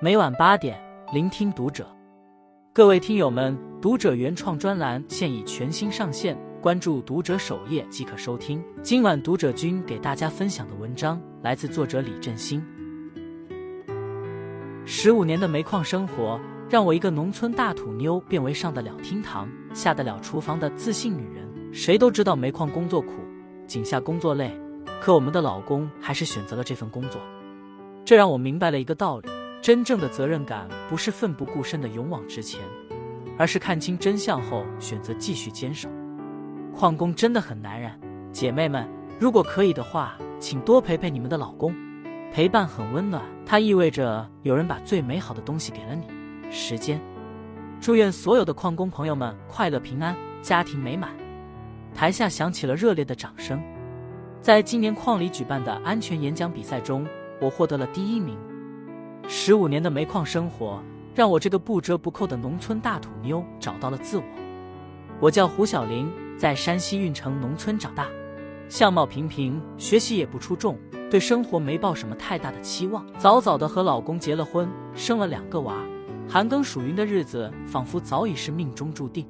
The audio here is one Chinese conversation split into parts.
每晚八点，聆听读者。各位听友们，读者原创专栏现已全新上线，关注读者首页即可收听。今晚读者君给大家分享的文章来自作者李振兴。十五年的煤矿生活，让我一个农村大土妞变为上得了厅堂、下得了厨房的自信女人。谁都知道煤矿工作苦，井下工作累，可我们的老公还是选择了这份工作。这让我明白了一个道理。真正的责任感不是奋不顾身的勇往直前，而是看清真相后选择继续坚守。矿工真的很男人，姐妹们，如果可以的话，请多陪陪你们的老公，陪伴很温暖，它意味着有人把最美好的东西给了你——时间。祝愿所有的矿工朋友们快乐平安，家庭美满。台下响起了热烈的掌声。在今年矿里举办的安全演讲比赛中，我获得了第一名。十五年的煤矿生活，让我这个不折不扣的农村大土妞找到了自我。我叫胡小玲，在山西运城农村长大，相貌平平，学习也不出众，对生活没抱什么太大的期望。早早的和老公结了婚，生了两个娃，寒耕暑耘的日子仿佛早已是命中注定。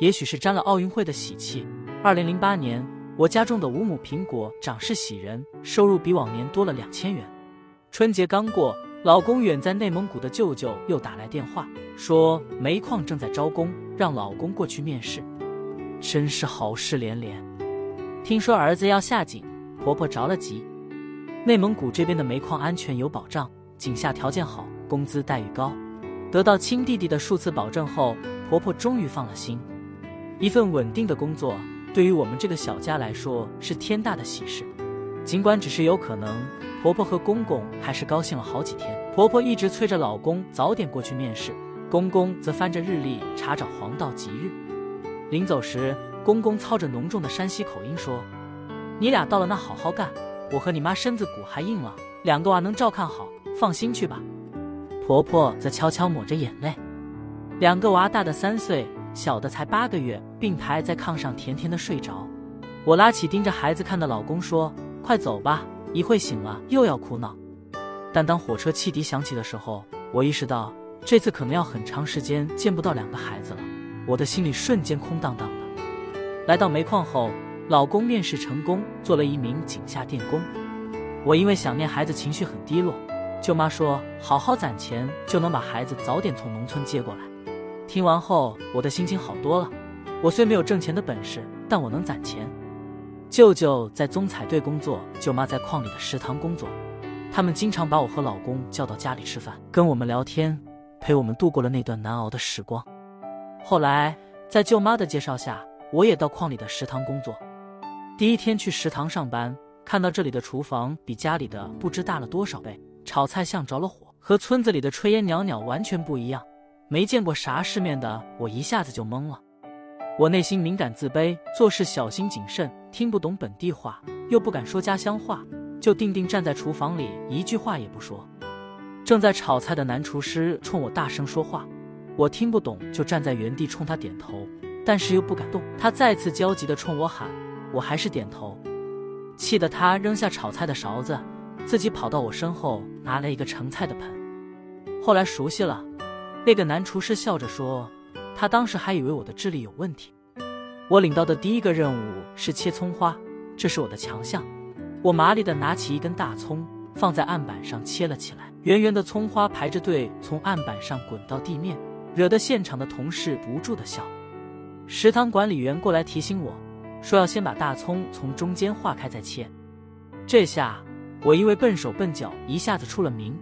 也许是沾了奥运会的喜气，二零零八年，我家种的五亩苹果长势喜人，收入比往年多了两千元。春节刚过。老公远在内蒙古的舅舅又打来电话，说煤矿正在招工，让老公过去面试。真是好事连连。听说儿子要下井，婆婆着了急。内蒙古这边的煤矿安全有保障，井下条件好，工资待遇高。得到亲弟弟的数次保证后，婆婆终于放了心。一份稳定的工作，对于我们这个小家来说是天大的喜事。尽管只是有可能。婆婆和公公还是高兴了好几天。婆婆一直催着老公早点过去面试，公公则翻着日历查找黄道吉日。临走时，公公操着浓重的山西口音说：“你俩到了那好好干，我和你妈身子骨还硬朗，两个娃能照看好，放心去吧。”婆婆则悄悄抹着眼泪。两个娃大的三岁，小的才八个月，并排在炕上甜甜的睡着。我拉起盯着孩子看的老公说：“快走吧。”一会醒了又要哭闹，但当火车汽笛响起的时候，我意识到这次可能要很长时间见不到两个孩子了。我的心里瞬间空荡荡的。来到煤矿后，老公面试成功，做了一名井下电工。我因为想念孩子，情绪很低落。舅妈说：“好好攒钱，就能把孩子早点从农村接过来。”听完后，我的心情好多了。我虽没有挣钱的本事，但我能攒钱。舅舅在综彩队工作，舅妈在矿里的食堂工作。他们经常把我和老公叫到家里吃饭，跟我们聊天，陪我们度过了那段难熬的时光。后来，在舅妈的介绍下，我也到矿里的食堂工作。第一天去食堂上班，看到这里的厨房比家里的不知大了多少倍，炒菜像着了火，和村子里的炊烟袅袅完全不一样。没见过啥世面的我一下子就懵了。我内心敏感自卑，做事小心谨慎，听不懂本地话，又不敢说家乡话，就定定站在厨房里，一句话也不说。正在炒菜的男厨师冲我大声说话，我听不懂，就站在原地冲他点头，但是又不敢动。他再次焦急地冲我喊，我还是点头，气得他扔下炒菜的勺子，自己跑到我身后拿了一个盛菜的盆。后来熟悉了，那个男厨师笑着说。他当时还以为我的智力有问题。我领到的第一个任务是切葱花，这是我的强项。我麻利的拿起一根大葱，放在案板上切了起来。圆圆的葱花排着队从案板上滚到地面，惹得现场的同事不住的笑。食堂管理员过来提醒我，说要先把大葱从中间划开再切。这下我因为笨手笨脚，一下子出了名。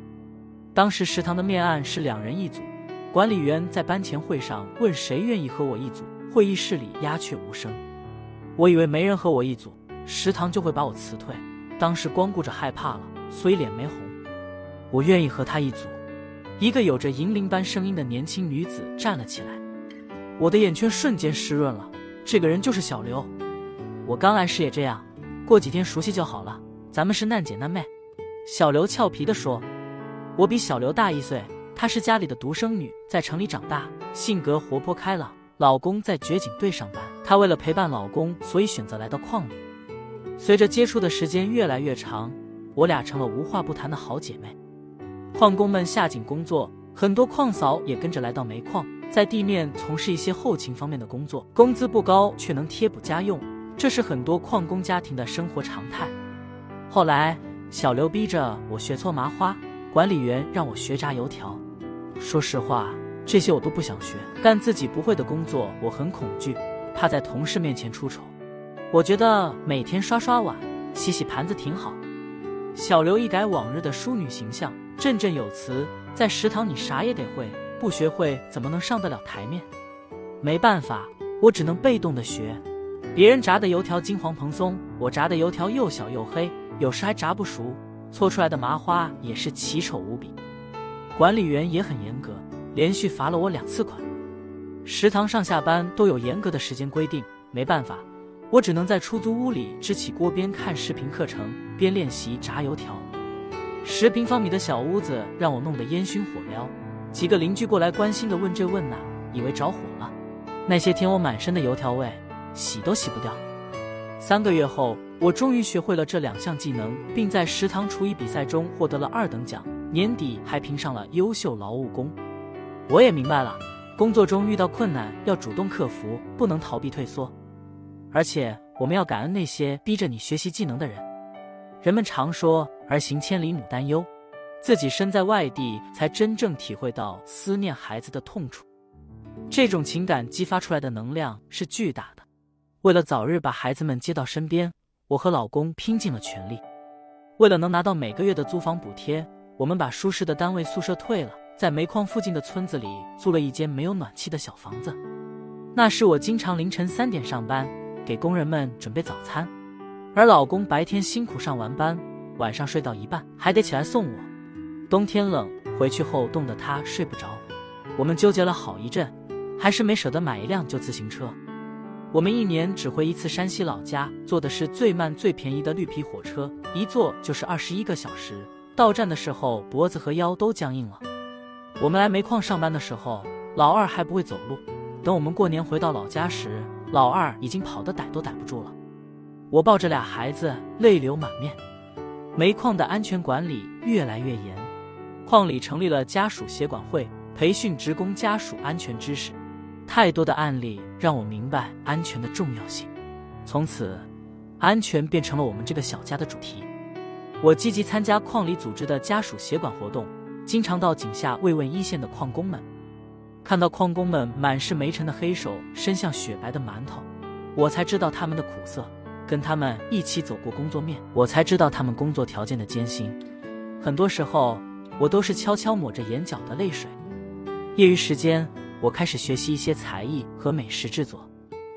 当时食堂的面案是两人一组。管理员在班前会上问谁愿意和我一组，会议室里鸦雀无声。我以为没人和我一组，食堂就会把我辞退。当时光顾着害怕了，所以脸没红。我愿意和他一组。一个有着银铃般声音的年轻女子站了起来，我的眼圈瞬间湿润了。这个人就是小刘。我刚来时也这样，过几天熟悉就好了。咱们是难姐难妹。小刘俏皮地说：“我比小刘大一岁。”她是家里的独生女，在城里长大，性格活泼开朗。老公在掘井队上班，她为了陪伴老公，所以选择来到矿里。随着接触的时间越来越长，我俩成了无话不谈的好姐妹。矿工们下井工作，很多矿嫂也跟着来到煤矿，在地面从事一些后勤方面的工作，工资不高，却能贴补家用，这是很多矿工家庭的生活常态。后来，小刘逼着我学搓麻花，管理员让我学炸油条。说实话，这些我都不想学，干自己不会的工作，我很恐惧，怕在同事面前出丑。我觉得每天刷刷碗、洗洗盘子挺好。小刘一改往日的淑女形象，振振有词，在食堂你啥也得会，不学会怎么能上得了台面？没办法，我只能被动的学。别人炸的油条金黄蓬松，我炸的油条又小又黑。有时还炸不熟，搓出来的麻花也是奇丑无比。管理员也很严格，连续罚了我两次款。食堂上下班都有严格的时间规定，没办法，我只能在出租屋里支起锅边看视频课程，边练习炸油条。十平方米的小屋子让我弄得烟熏火燎，几个邻居过来关心的问这问那，以为着火了。那些天我满身的油条味，洗都洗不掉。三个月后。我终于学会了这两项技能，并在食堂厨艺比赛中获得了二等奖，年底还评上了优秀劳务工。我也明白了，工作中遇到困难要主动克服，不能逃避退缩。而且我们要感恩那些逼着你学习技能的人。人们常说“儿行千里母担忧”，自己身在外地才真正体会到思念孩子的痛楚。这种情感激发出来的能量是巨大的。为了早日把孩子们接到身边。我和老公拼尽了全力，为了能拿到每个月的租房补贴，我们把舒适的单位宿舍退了，在煤矿附近的村子里租了一间没有暖气的小房子。那时我经常凌晨三点上班，给工人们准备早餐，而老公白天辛苦上完班，晚上睡到一半还得起来送我。冬天冷，回去后冻得他睡不着。我们纠结了好一阵，还是没舍得买一辆旧自行车。我们一年只回一次山西老家，坐的是最慢最便宜的绿皮火车，一坐就是二十一个小时。到站的时候，脖子和腰都僵硬了。我们来煤矿上班的时候，老二还不会走路。等我们过年回到老家时，老二已经跑得逮都逮不住了。我抱着俩孩子，泪流满面。煤矿的安全管理越来越严，矿里成立了家属协管会，培训职工家属安全知识。太多的案例让我明白安全的重要性，从此，安全变成了我们这个小家的主题。我积极参加矿里组织的家属协管活动，经常到井下慰问一线的矿工们。看到矿工们满是煤尘的黑手伸向雪白的馒头，我才知道他们的苦涩。跟他们一起走过工作面，我才知道他们工作条件的艰辛。很多时候，我都是悄悄抹着眼角的泪水。业余时间。我开始学习一些才艺和美食制作，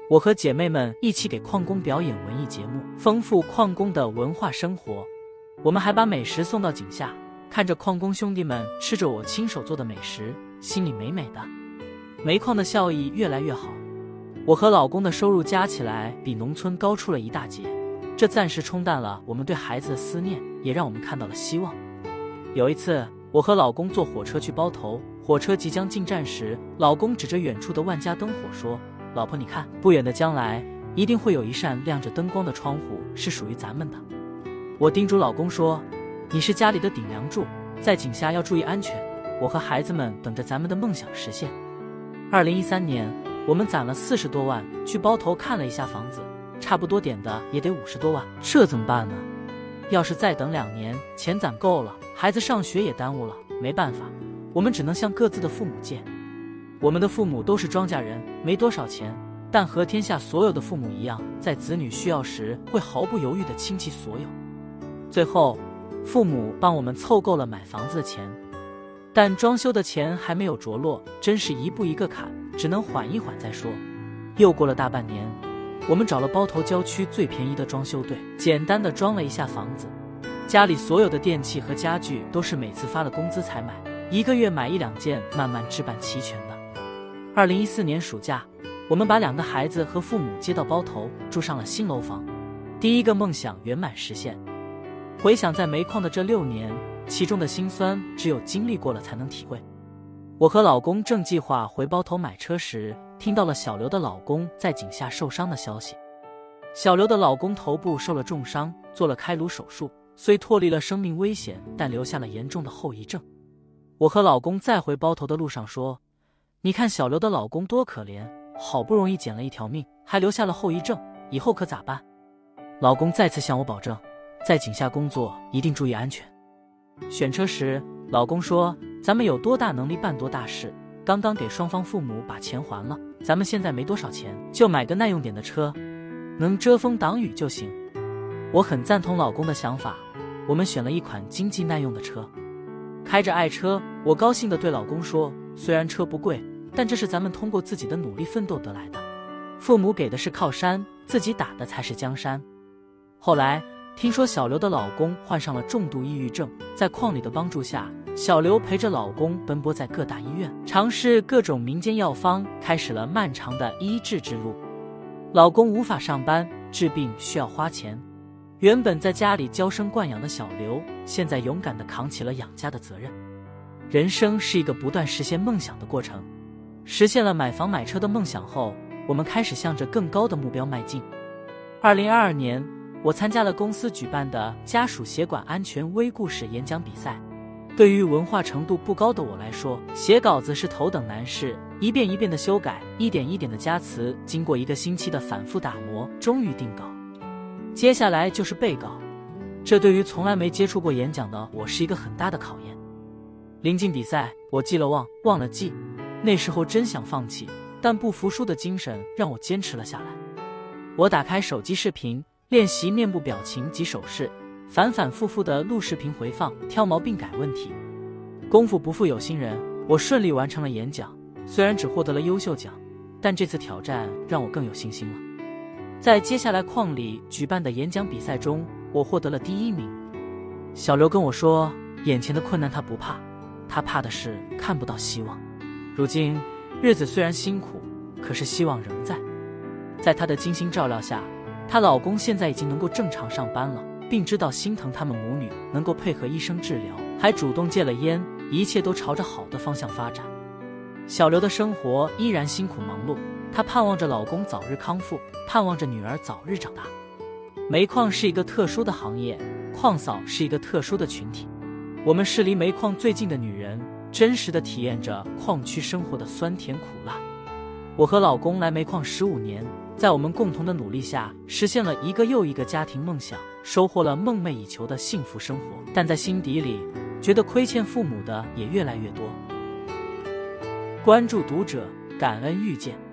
我和姐妹们一起给矿工表演文艺节目，丰富矿工的文化生活。我们还把美食送到井下，看着矿工兄弟们吃着我亲手做的美食，心里美美的。煤矿的效益越来越好，我和老公的收入加起来比农村高出了一大截，这暂时冲淡了我们对孩子的思念，也让我们看到了希望。有一次，我和老公坐火车去包头。火车即将进站时，老公指着远处的万家灯火说：“老婆，你看，不远的将来一定会有一扇亮着灯光的窗户是属于咱们的。”我叮嘱老公说：“你是家里的顶梁柱，在井下要注意安全。我和孩子们等着咱们的梦想实现。”二零一三年，我们攒了四十多万去包头看了一下房子，差不多点的也得五十多万，这怎么办呢？要是再等两年，钱攒够了，孩子上学也耽误了，没办法。我们只能向各自的父母借。我们的父母都是庄稼人，没多少钱，但和天下所有的父母一样，在子女需要时会毫不犹豫地倾其所有。最后，父母帮我们凑够了买房子的钱，但装修的钱还没有着落，真是一步一个坎，只能缓一缓再说。又过了大半年，我们找了包头郊区最便宜的装修队，简单的装了一下房子，家里所有的电器和家具都是每次发了工资才买。一个月买一两件，慢慢置办齐全的。二零一四年暑假，我们把两个孩子和父母接到包头，住上了新楼房，第一个梦想圆满实现。回想在煤矿的这六年，其中的辛酸，只有经历过了才能体会。我和老公正计划回包头买车时，听到了小刘的老公在井下受伤的消息。小刘的老公头部受了重伤，做了开颅手术，虽脱离了生命危险，但留下了严重的后遗症。我和老公在回包头的路上说：“你看小刘的老公多可怜，好不容易捡了一条命，还留下了后遗症，以后可咋办？”老公再次向我保证，在井下工作一定注意安全。选车时，老公说：“咱们有多大能力办多大事。刚刚给双方父母把钱还了，咱们现在没多少钱，就买个耐用点的车，能遮风挡雨就行。”我很赞同老公的想法，我们选了一款经济耐用的车。开着爱车，我高兴地对老公说：“虽然车不贵，但这是咱们通过自己的努力奋斗得来的。父母给的是靠山，自己打的才是江山。”后来听说小刘的老公患上了重度抑郁症，在矿里的帮助下，小刘陪着老公奔波在各大医院，尝试各种民间药方，开始了漫长的医治之路。老公无法上班，治病需要花钱。原本在家里娇生惯养的小刘，现在勇敢地扛起了养家的责任。人生是一个不断实现梦想的过程。实现了买房买车的梦想后，我们开始向着更高的目标迈进。二零二二年，我参加了公司举办的家属血管安全微故事演讲比赛。对于文化程度不高的我来说，写稿子是头等难事，一遍一遍的修改，一点一点的加词，经过一个星期的反复打磨，终于定稿。接下来就是背稿，这对于从来没接触过演讲的我是一个很大的考验。临近比赛，我记了忘，忘了记，那时候真想放弃，但不服输的精神让我坚持了下来。我打开手机视频练习面部表情及手势，反反复复的录视频回放，挑毛病改问题。功夫不负有心人，我顺利完成了演讲。虽然只获得了优秀奖，但这次挑战让我更有信心了。在接下来矿里举办的演讲比赛中，我获得了第一名。小刘跟我说，眼前的困难他不怕，他怕的是看不到希望。如今日子虽然辛苦，可是希望仍在。在他的精心照料下，她老公现在已经能够正常上班了，并知道心疼他们母女，能够配合医生治疗，还主动戒了烟，一切都朝着好的方向发展。小刘的生活依然辛苦忙碌。她盼望着老公早日康复，盼望着女儿早日长大。煤矿是一个特殊的行业，矿嫂是一个特殊的群体。我们是离煤矿最近的女人，真实的体验着矿区生活的酸甜苦辣。我和老公来煤矿十五年，在我们共同的努力下，实现了一个又一个家庭梦想，收获了梦寐以求的幸福生活。但在心底里，觉得亏欠父母的也越来越多。关注读者，感恩遇见。